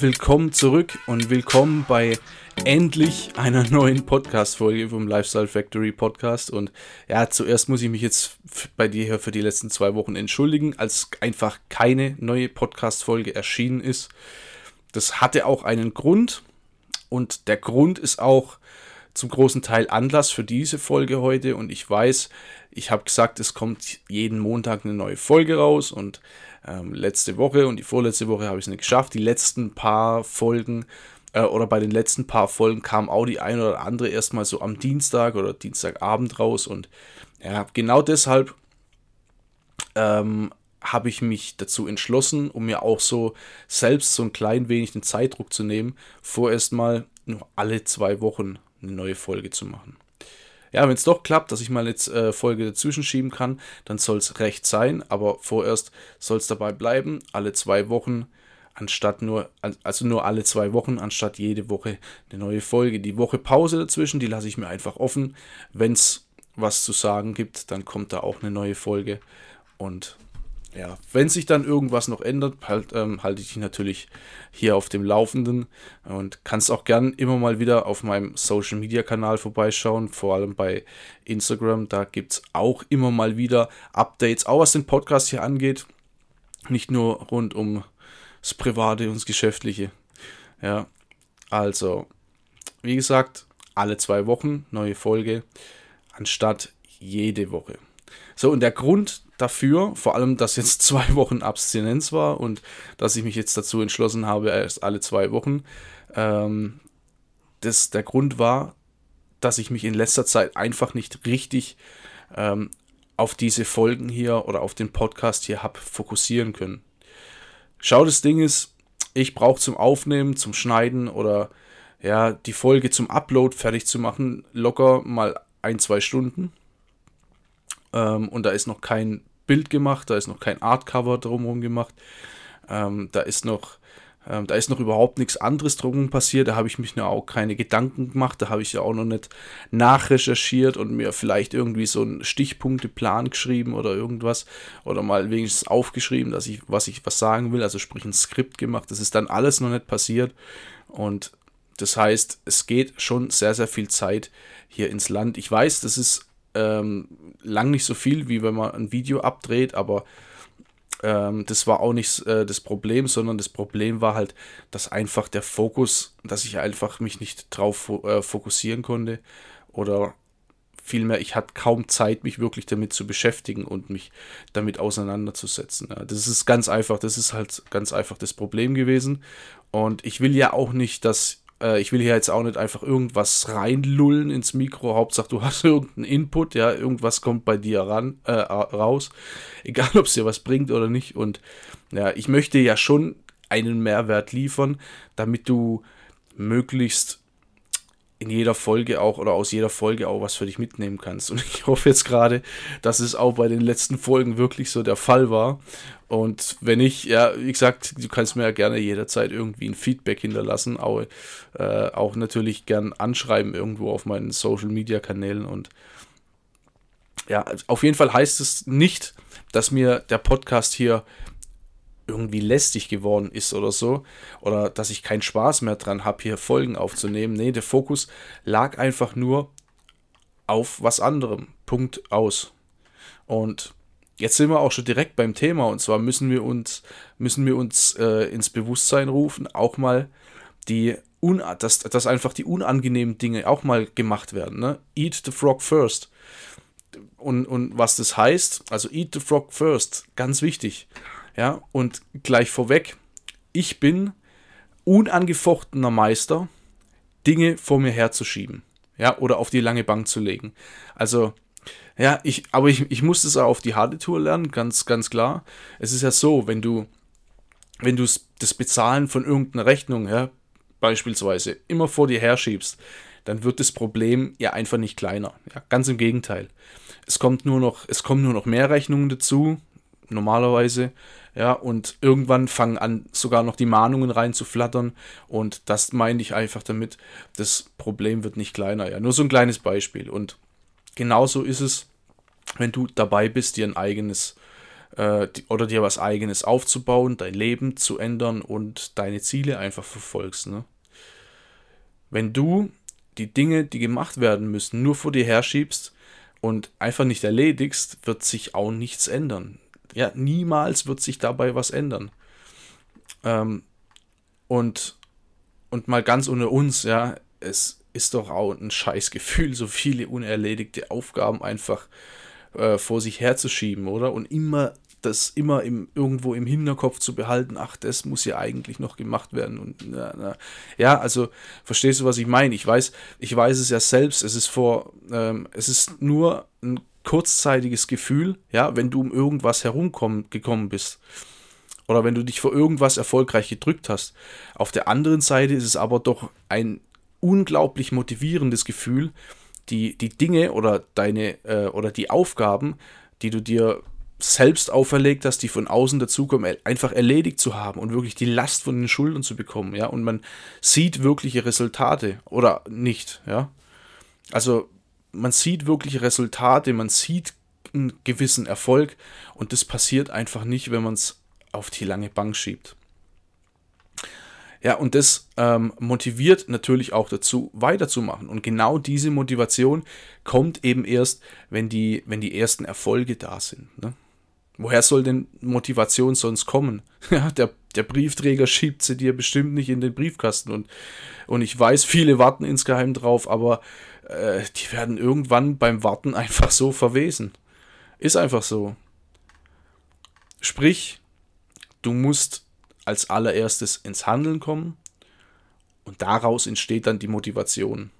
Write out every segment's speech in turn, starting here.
Willkommen zurück und willkommen bei endlich einer neuen Podcast-Folge vom Lifestyle Factory Podcast. Und ja, zuerst muss ich mich jetzt bei dir hier für die letzten zwei Wochen entschuldigen, als einfach keine neue Podcast-Folge erschienen ist. Das hatte auch einen Grund und der Grund ist auch zum großen Teil Anlass für diese Folge heute. Und ich weiß, ich habe gesagt, es kommt jeden Montag eine neue Folge raus und ähm, letzte Woche und die vorletzte Woche habe ich es nicht geschafft. Die letzten paar Folgen äh, oder bei den letzten paar Folgen kam auch die ein oder andere erstmal so am Dienstag oder Dienstagabend raus und ja, genau deshalb ähm, habe ich mich dazu entschlossen, um mir auch so selbst so ein klein wenig den Zeitdruck zu nehmen, vorerst mal nur alle zwei Wochen eine neue Folge zu machen ja, wenn es doch klappt, dass ich mal jetzt äh, Folge dazwischen schieben kann, dann soll es recht sein, aber vorerst soll es dabei bleiben, alle zwei Wochen, anstatt nur, also nur alle zwei Wochen, anstatt jede Woche eine neue Folge. Die Woche Pause dazwischen, die lasse ich mir einfach offen. Wenn es was zu sagen gibt, dann kommt da auch eine neue Folge und ja, wenn sich dann irgendwas noch ändert, halt, ähm, halte ich dich natürlich hier auf dem Laufenden und kannst auch gern immer mal wieder auf meinem Social Media Kanal vorbeischauen, vor allem bei Instagram. Da gibt es auch immer mal wieder Updates, auch was den Podcast hier angeht. Nicht nur rund um das Private und das Geschäftliche. Ja, also, wie gesagt, alle zwei Wochen neue Folge, anstatt jede Woche. So, und der Grund dafür, vor allem, dass jetzt zwei Wochen Abstinenz war und dass ich mich jetzt dazu entschlossen habe, erst alle zwei Wochen. Ähm, das, der Grund war, dass ich mich in letzter Zeit einfach nicht richtig ähm, auf diese Folgen hier oder auf den Podcast hier habe fokussieren können. Schau, das Ding ist, ich brauche zum Aufnehmen, zum Schneiden oder ja, die Folge zum Upload fertig zu machen, locker mal ein, zwei Stunden. Ähm, und da ist noch kein Bild gemacht, da ist noch kein Artcover drumherum gemacht, ähm, da ist noch ähm, da ist noch überhaupt nichts anderes drumherum passiert, da habe ich mich auch keine Gedanken gemacht, da habe ich ja auch noch nicht nachrecherchiert und mir vielleicht irgendwie so einen Stichpunkteplan geschrieben oder irgendwas. Oder mal wenigstens aufgeschrieben, dass ich, was ich was sagen will, also sprich ein Skript gemacht, das ist dann alles noch nicht passiert. Und das heißt, es geht schon sehr, sehr viel Zeit hier ins Land. Ich weiß, das ist ähm, lang nicht so viel, wie wenn man ein Video abdreht, aber ähm, das war auch nicht äh, das Problem, sondern das Problem war halt, dass einfach der Fokus, dass ich einfach mich nicht drauf äh, fokussieren konnte oder vielmehr, ich hatte kaum Zeit, mich wirklich damit zu beschäftigen und mich damit auseinanderzusetzen. Ja, das ist ganz einfach, das ist halt ganz einfach das Problem gewesen. Und ich will ja auch nicht, dass äh, ich will hier jetzt auch nicht einfach irgendwas reinlullen ins Mikro. Hauptsache, du hast irgendeinen Input, ja, irgendwas kommt bei dir ran, äh, raus. Egal, ob es dir was bringt oder nicht. Und ja, ich möchte ja schon einen Mehrwert liefern, damit du möglichst in jeder Folge auch oder aus jeder Folge auch was für dich mitnehmen kannst. Und ich hoffe jetzt gerade, dass es auch bei den letzten Folgen wirklich so der Fall war. Und wenn nicht, ja, wie gesagt, du kannst mir ja gerne jederzeit irgendwie ein Feedback hinterlassen, auch, äh, auch natürlich gern anschreiben irgendwo auf meinen Social Media Kanälen. Und ja, auf jeden Fall heißt es nicht, dass mir der Podcast hier irgendwie lästig geworden ist oder so. Oder dass ich keinen Spaß mehr dran habe, hier Folgen aufzunehmen. Nee, der Fokus lag einfach nur auf was anderem. Punkt aus. Und jetzt sind wir auch schon direkt beim Thema. Und zwar müssen wir uns, müssen wir uns äh, ins Bewusstsein rufen, auch mal die un dass, dass einfach die unangenehmen Dinge auch mal gemacht werden. Ne? Eat the frog first. Und, und was das heißt, also eat the frog first, ganz wichtig. Ja, und gleich vorweg, ich bin unangefochtener Meister, Dinge vor mir herzuschieben. Ja, oder auf die lange Bank zu legen. Also, ja, ich, aber ich, ich muss es auch auf die harte Tour lernen, ganz, ganz klar. Es ist ja so, wenn du, wenn du das Bezahlen von irgendeiner Rechnung, ja, beispielsweise, immer vor dir herschiebst, dann wird das Problem ja einfach nicht kleiner. Ja, ganz im Gegenteil. Es kommt nur noch, es kommen nur noch mehr Rechnungen dazu, normalerweise. Ja, und irgendwann fangen an, sogar noch die Mahnungen rein zu flattern. Und das meine ich einfach damit, das Problem wird nicht kleiner. Ja, nur so ein kleines Beispiel. Und genauso ist es, wenn du dabei bist, dir ein eigenes äh, oder dir was eigenes aufzubauen, dein Leben zu ändern und deine Ziele einfach verfolgst. Ne? Wenn du die Dinge, die gemacht werden müssen, nur vor dir herschiebst und einfach nicht erledigst, wird sich auch nichts ändern. Ja, niemals wird sich dabei was ändern. Ähm, und, und mal ganz ohne uns, ja, es ist doch auch ein scheiß Gefühl, so viele unerledigte Aufgaben einfach äh, vor sich herzuschieben, oder? Und immer das immer im, irgendwo im Hinterkopf zu behalten, ach, das muss ja eigentlich noch gemacht werden. Und na, na. ja, also verstehst du, was ich meine? Ich weiß, ich weiß es ja selbst. Es ist vor, ähm, es ist nur ein kurzzeitiges Gefühl, ja, wenn du um irgendwas herumgekommen bist. Oder wenn du dich vor irgendwas erfolgreich gedrückt hast. Auf der anderen Seite ist es aber doch ein unglaublich motivierendes Gefühl, die, die Dinge oder deine äh, oder die Aufgaben, die du dir selbst auferlegt hast, die von außen dazukommen, einfach erledigt zu haben und wirklich die Last von den Schultern zu bekommen, ja, und man sieht wirkliche Resultate oder nicht, ja. Also man sieht wirkliche Resultate, man sieht einen gewissen Erfolg und das passiert einfach nicht, wenn man es auf die lange Bank schiebt. Ja, und das ähm, motiviert natürlich auch dazu, weiterzumachen. Und genau diese Motivation kommt eben erst, wenn die, wenn die ersten Erfolge da sind. Ne? Woher soll denn Motivation sonst kommen? Ja, der, der Briefträger schiebt sie dir bestimmt nicht in den Briefkasten. Und, und ich weiß, viele warten insgeheim drauf, aber äh, die werden irgendwann beim Warten einfach so verwesen. Ist einfach so. Sprich, du musst als allererstes ins Handeln kommen und daraus entsteht dann die Motivation.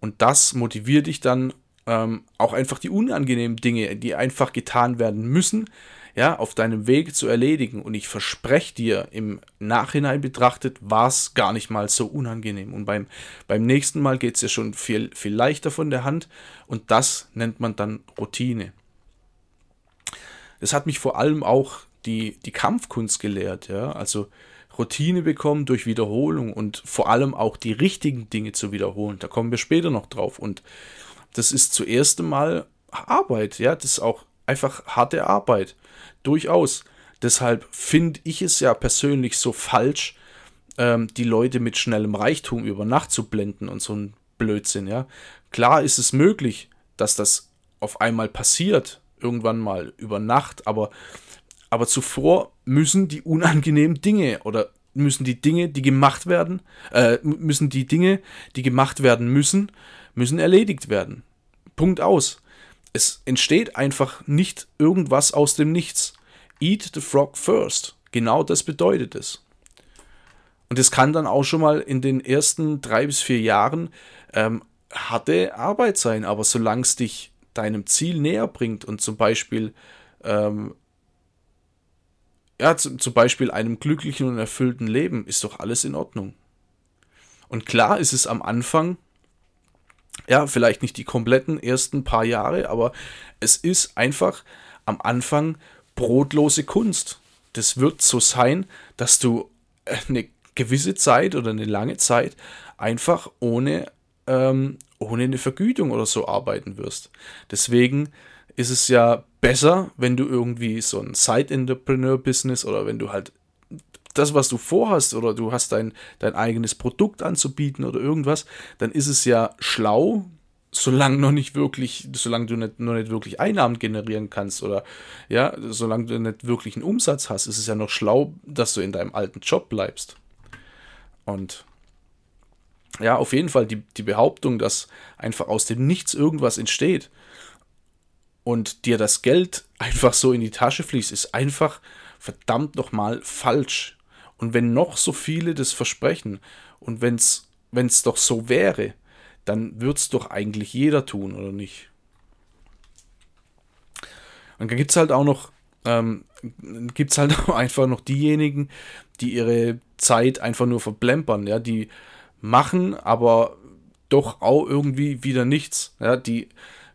Und das motiviert dich dann ähm, auch einfach die unangenehmen Dinge, die einfach getan werden müssen, ja, auf deinem Weg zu erledigen. Und ich verspreche dir, im Nachhinein betrachtet, war es gar nicht mal so unangenehm. Und beim, beim nächsten Mal geht es ja schon viel, viel leichter von der Hand. Und das nennt man dann Routine. Das hat mich vor allem auch die, die Kampfkunst gelehrt, ja. Also Routine bekommen durch Wiederholung und vor allem auch die richtigen Dinge zu wiederholen. Da kommen wir später noch drauf. Und das ist zuerst einmal Arbeit, ja, das ist auch einfach harte Arbeit. Durchaus. Deshalb finde ich es ja persönlich so falsch, ähm, die Leute mit schnellem Reichtum über Nacht zu blenden und so ein Blödsinn, ja. Klar ist es möglich, dass das auf einmal passiert, irgendwann mal über Nacht, aber, aber zuvor müssen die unangenehmen Dinge oder müssen die Dinge, die gemacht werden, äh, müssen die Dinge, die gemacht werden müssen, müssen erledigt werden. Punkt aus. Es entsteht einfach nicht irgendwas aus dem Nichts. Eat the frog first. Genau das bedeutet es. Und es kann dann auch schon mal in den ersten drei bis vier Jahren ähm, harte Arbeit sein, aber solange es dich deinem Ziel näher bringt und zum Beispiel ähm, ja, zum, zum Beispiel einem glücklichen und erfüllten Leben, ist doch alles in Ordnung. Und klar ist es am Anfang ja, vielleicht nicht die kompletten ersten paar Jahre, aber es ist einfach am Anfang brotlose Kunst. Das wird so sein, dass du eine gewisse Zeit oder eine lange Zeit einfach ohne, ähm, ohne eine Vergütung oder so arbeiten wirst. Deswegen ist es ja besser, wenn du irgendwie so ein Side-Entrepreneur-Business oder wenn du halt das, was du vorhast, oder du hast dein, dein eigenes Produkt anzubieten oder irgendwas, dann ist es ja schlau, solange noch nicht wirklich, solange du nicht, noch nicht wirklich Einnahmen generieren kannst oder ja, solange du nicht wirklich einen Umsatz hast, ist es ja noch schlau, dass du in deinem alten Job bleibst. Und ja, auf jeden Fall die, die Behauptung, dass einfach aus dem Nichts irgendwas entsteht und dir das Geld einfach so in die Tasche fließt, ist einfach verdammt nochmal falsch. Und wenn noch so viele das versprechen und wenn es doch so wäre, dann wird es doch eigentlich jeder tun, oder nicht? Und dann gibt es halt auch noch ähm, gibt es halt auch einfach noch diejenigen, die ihre Zeit einfach nur verplempern, ja, die machen, aber doch auch irgendwie wieder nichts. Ja, die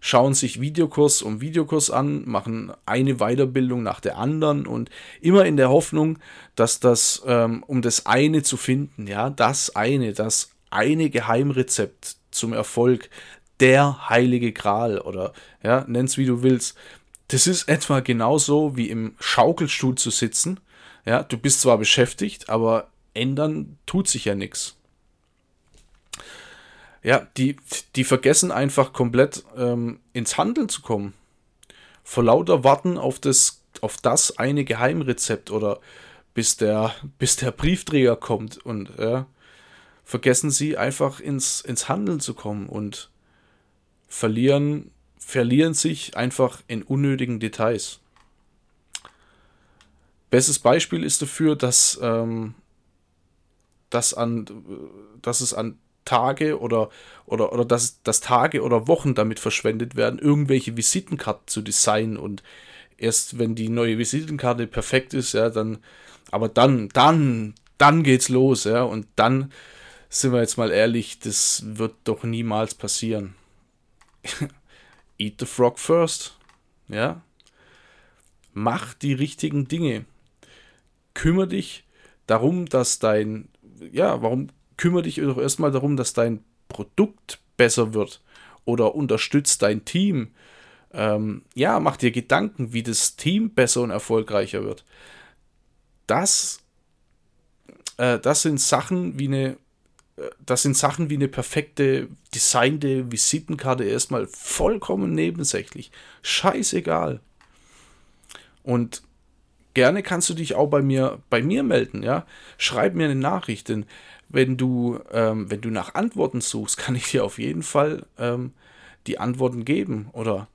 schauen sich Videokurs um Videokurs an, machen eine Weiterbildung nach der anderen und immer in der Hoffnung, dass das, ähm, um das eine zu finden, ja, das eine, das eine Geheimrezept zum Erfolg, der heilige Gral oder ja, nenn's wie du willst. Das ist etwa genauso wie im Schaukelstuhl zu sitzen. Ja, du bist zwar beschäftigt, aber ändern tut sich ja nichts. Ja, die, die vergessen einfach komplett ähm, ins Handeln zu kommen. Vor lauter Warten auf das, auf das eine Geheimrezept oder bis der, bis der Briefträger kommt und ja, vergessen sie einfach ins, ins Handeln zu kommen und verlieren, verlieren sich einfach in unnötigen Details. Bestes Beispiel ist dafür, dass, ähm, dass, an, dass es an Tage oder, oder, oder dass, dass Tage oder Wochen damit verschwendet werden, irgendwelche Visitenkarten zu designen und erst wenn die neue Visitenkarte perfekt ist, ja, dann, aber dann, dann, dann geht's los, ja, und dann sind wir jetzt mal ehrlich, das wird doch niemals passieren. Eat the frog first, ja. Mach die richtigen Dinge. Kümmere dich darum, dass dein, ja, warum kümmere dich doch erstmal darum, dass dein Produkt besser wird oder unterstützt dein Team. Ähm, ja, mach dir Gedanken, wie das Team besser und erfolgreicher wird. Das, äh, das sind Sachen wie eine, äh, das sind Sachen wie eine perfekte designte Visitenkarte erstmal vollkommen nebensächlich. Scheißegal. Und gerne kannst du dich auch bei mir, bei mir melden, ja. Schreib mir eine Nachricht, denn wenn du, ähm, wenn du nach Antworten suchst, kann ich dir auf jeden Fall ähm, die Antworten geben oder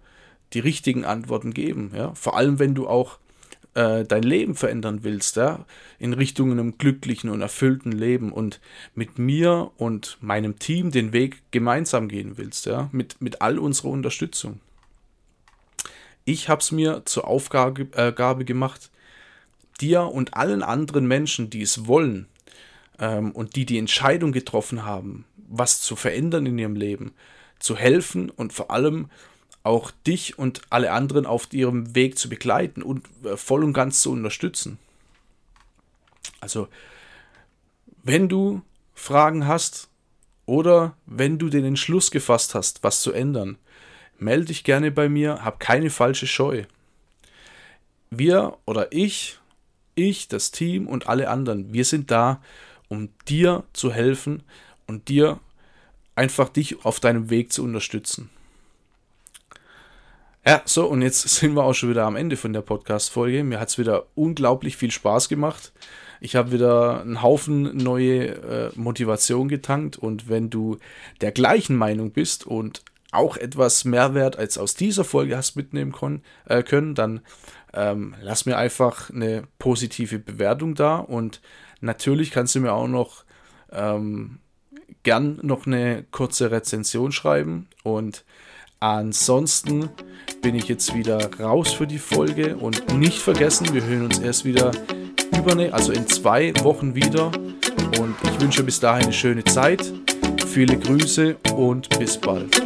die richtigen Antworten geben. Ja? Vor allem, wenn du auch äh, dein Leben verändern willst, ja? in Richtung einem glücklichen und erfüllten Leben und mit mir und meinem Team den Weg gemeinsam gehen willst, ja? mit, mit all unserer Unterstützung. Ich habe es mir zur Aufgabe äh, gemacht, dir und allen anderen Menschen, die es wollen, ähm, und die die Entscheidung getroffen haben, was zu verändern in ihrem Leben, zu helfen und vor allem auch dich und alle anderen auf ihrem Weg zu begleiten und äh, voll und ganz zu unterstützen. Also, wenn du Fragen hast oder wenn du den Entschluss gefasst hast, was zu ändern, melde dich gerne bei mir, hab keine falsche Scheu. Wir oder ich, ich, das Team und alle anderen, wir sind da, um dir zu helfen und dir einfach dich auf deinem Weg zu unterstützen. Ja, so, und jetzt sind wir auch schon wieder am Ende von der Podcast-Folge. Mir hat es wieder unglaublich viel Spaß gemacht. Ich habe wieder einen Haufen neue äh, Motivation getankt und wenn du der gleichen Meinung bist und auch etwas Mehrwert als aus dieser Folge hast mitnehmen kon, äh, können, dann ähm, lass mir einfach eine positive Bewertung da und Natürlich kannst du mir auch noch ähm, gern noch eine kurze Rezension schreiben. Und ansonsten bin ich jetzt wieder raus für die Folge. Und nicht vergessen, wir hören uns erst wieder über eine, also in zwei Wochen wieder. Und ich wünsche bis dahin eine schöne Zeit, viele Grüße und bis bald.